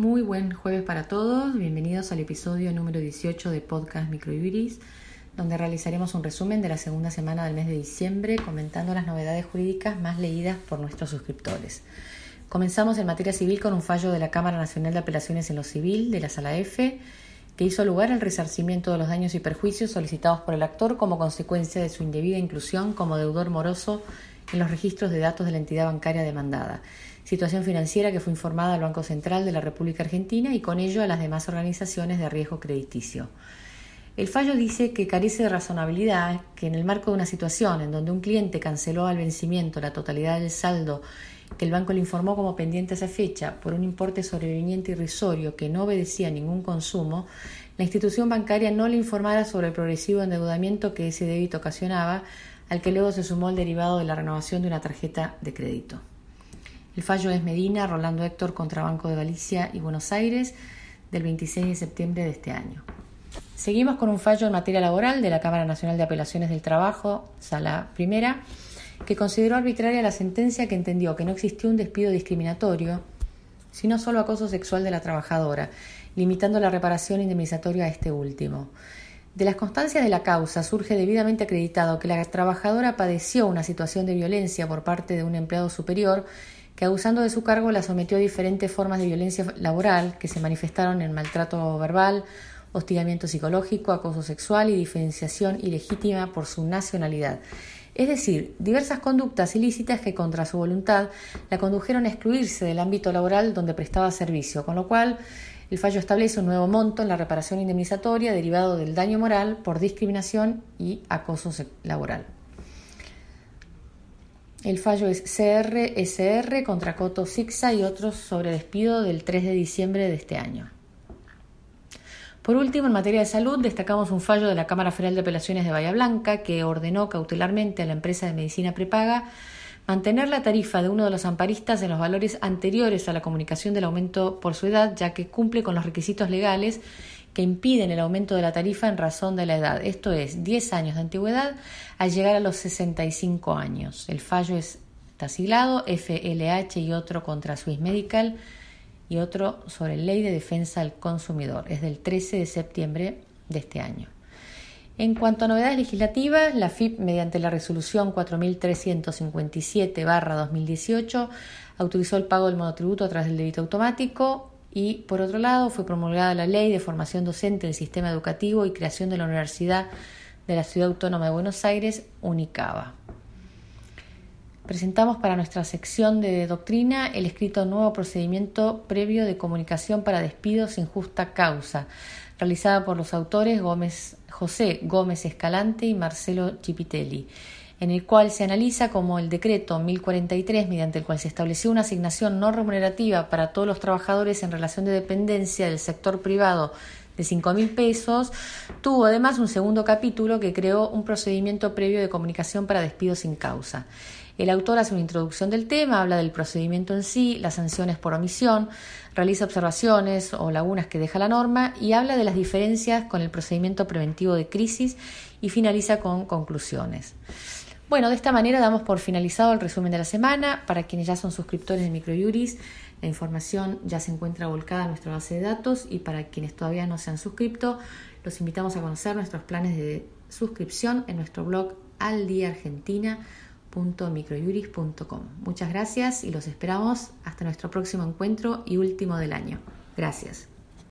Muy buen jueves para todos. Bienvenidos al episodio número 18 de Podcast Microjuris, donde realizaremos un resumen de la segunda semana del mes de diciembre, comentando las novedades jurídicas más leídas por nuestros suscriptores. Comenzamos en materia civil con un fallo de la Cámara Nacional de Apelaciones en lo Civil de la Sala F, que hizo lugar al resarcimiento de los daños y perjuicios solicitados por el actor como consecuencia de su indebida inclusión como deudor moroso en los registros de datos de la entidad bancaria demandada, situación financiera que fue informada al Banco Central de la República Argentina y con ello a las demás organizaciones de riesgo crediticio. El fallo dice que carece de razonabilidad que en el marco de una situación en donde un cliente canceló al vencimiento la totalidad del saldo que el banco le informó como pendiente a esa fecha por un importe sobreviniente irrisorio que no obedecía a ningún consumo, la institución bancaria no le informara sobre el progresivo endeudamiento que ese débito ocasionaba, al que luego se sumó el derivado de la renovación de una tarjeta de crédito. El fallo es Medina, Rolando Héctor contra Banco de Galicia y Buenos Aires del 26 de septiembre de este año. Seguimos con un fallo en materia laboral de la Cámara Nacional de Apelaciones del Trabajo, Sala Primera, que consideró arbitraria la sentencia que entendió que no existió un despido discriminatorio, sino solo acoso sexual de la trabajadora, limitando la reparación indemnizatoria a este último. De las constancias de la causa surge debidamente acreditado que la trabajadora padeció una situación de violencia por parte de un empleado superior que abusando de su cargo la sometió a diferentes formas de violencia laboral que se manifestaron en maltrato verbal, hostigamiento psicológico, acoso sexual y diferenciación ilegítima por su nacionalidad. Es decir, diversas conductas ilícitas que contra su voluntad la condujeron a excluirse del ámbito laboral donde prestaba servicio, con lo cual el fallo establece un nuevo monto en la reparación indemnizatoria derivado del daño moral por discriminación y acoso laboral. El fallo es CR-SR contra Coto Sixa y otros sobre despido del 3 de diciembre de este año. Por último, en materia de salud, destacamos un fallo de la Cámara Federal de Apelaciones de Bahía Blanca que ordenó cautelarmente a la empresa de medicina prepaga mantener la tarifa de uno de los amparistas en los valores anteriores a la comunicación del aumento por su edad, ya que cumple con los requisitos legales que impiden el aumento de la tarifa en razón de la edad, esto es, 10 años de antigüedad al llegar a los 65 años. El fallo es, está FLH y otro contra Swiss Medical y otro sobre Ley de Defensa del Consumidor. Es del 13 de septiembre de este año. En cuanto a novedades legislativas, la FIP, mediante la resolución 4357-2018, autorizó el pago del monotributo a través del débito automático y, por otro lado, fue promulgada la Ley de Formación Docente del Sistema Educativo y Creación de la Universidad de la Ciudad Autónoma de Buenos Aires, UNICABA. Presentamos para nuestra sección de doctrina el escrito Nuevo Procedimiento Previo de Comunicación para Despidos sin Justa Causa, realizada por los autores José Gómez Escalante y Marcelo Chipitelli, en el cual se analiza como el decreto 1043, mediante el cual se estableció una asignación no remunerativa para todos los trabajadores en relación de dependencia del sector privado de cinco mil pesos, tuvo además un segundo capítulo que creó un procedimiento previo de comunicación para despido sin causa. El autor hace una introducción del tema, habla del procedimiento en sí, las sanciones por omisión, realiza observaciones o lagunas que deja la norma y habla de las diferencias con el procedimiento preventivo de crisis y finaliza con conclusiones. Bueno, de esta manera damos por finalizado el resumen de la semana. Para quienes ya son suscriptores de Microjuris, la información ya se encuentra volcada en nuestra base de datos y para quienes todavía no se han suscrito, los invitamos a conocer nuestros planes de suscripción en nuestro blog Al Día Argentina www.microjuris.com. Muchas gracias y los esperamos hasta nuestro próximo encuentro y último del año. Gracias.